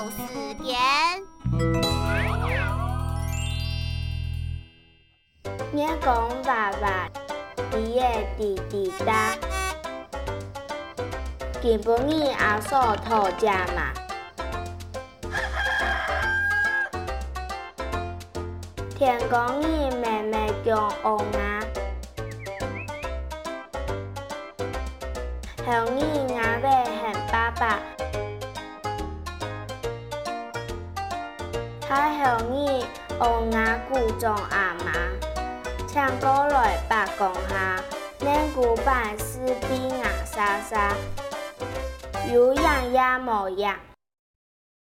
豆丝甜。捏拱爸爸，爷爷弟弟哒。今不你阿嫂讨价嘛？天公你妹妹姜红啊，向你阿妹喊爸爸。他后日乌鸦故中阿妈，请过来白讲下，恁古拜四边牙沙沙，有样也无样。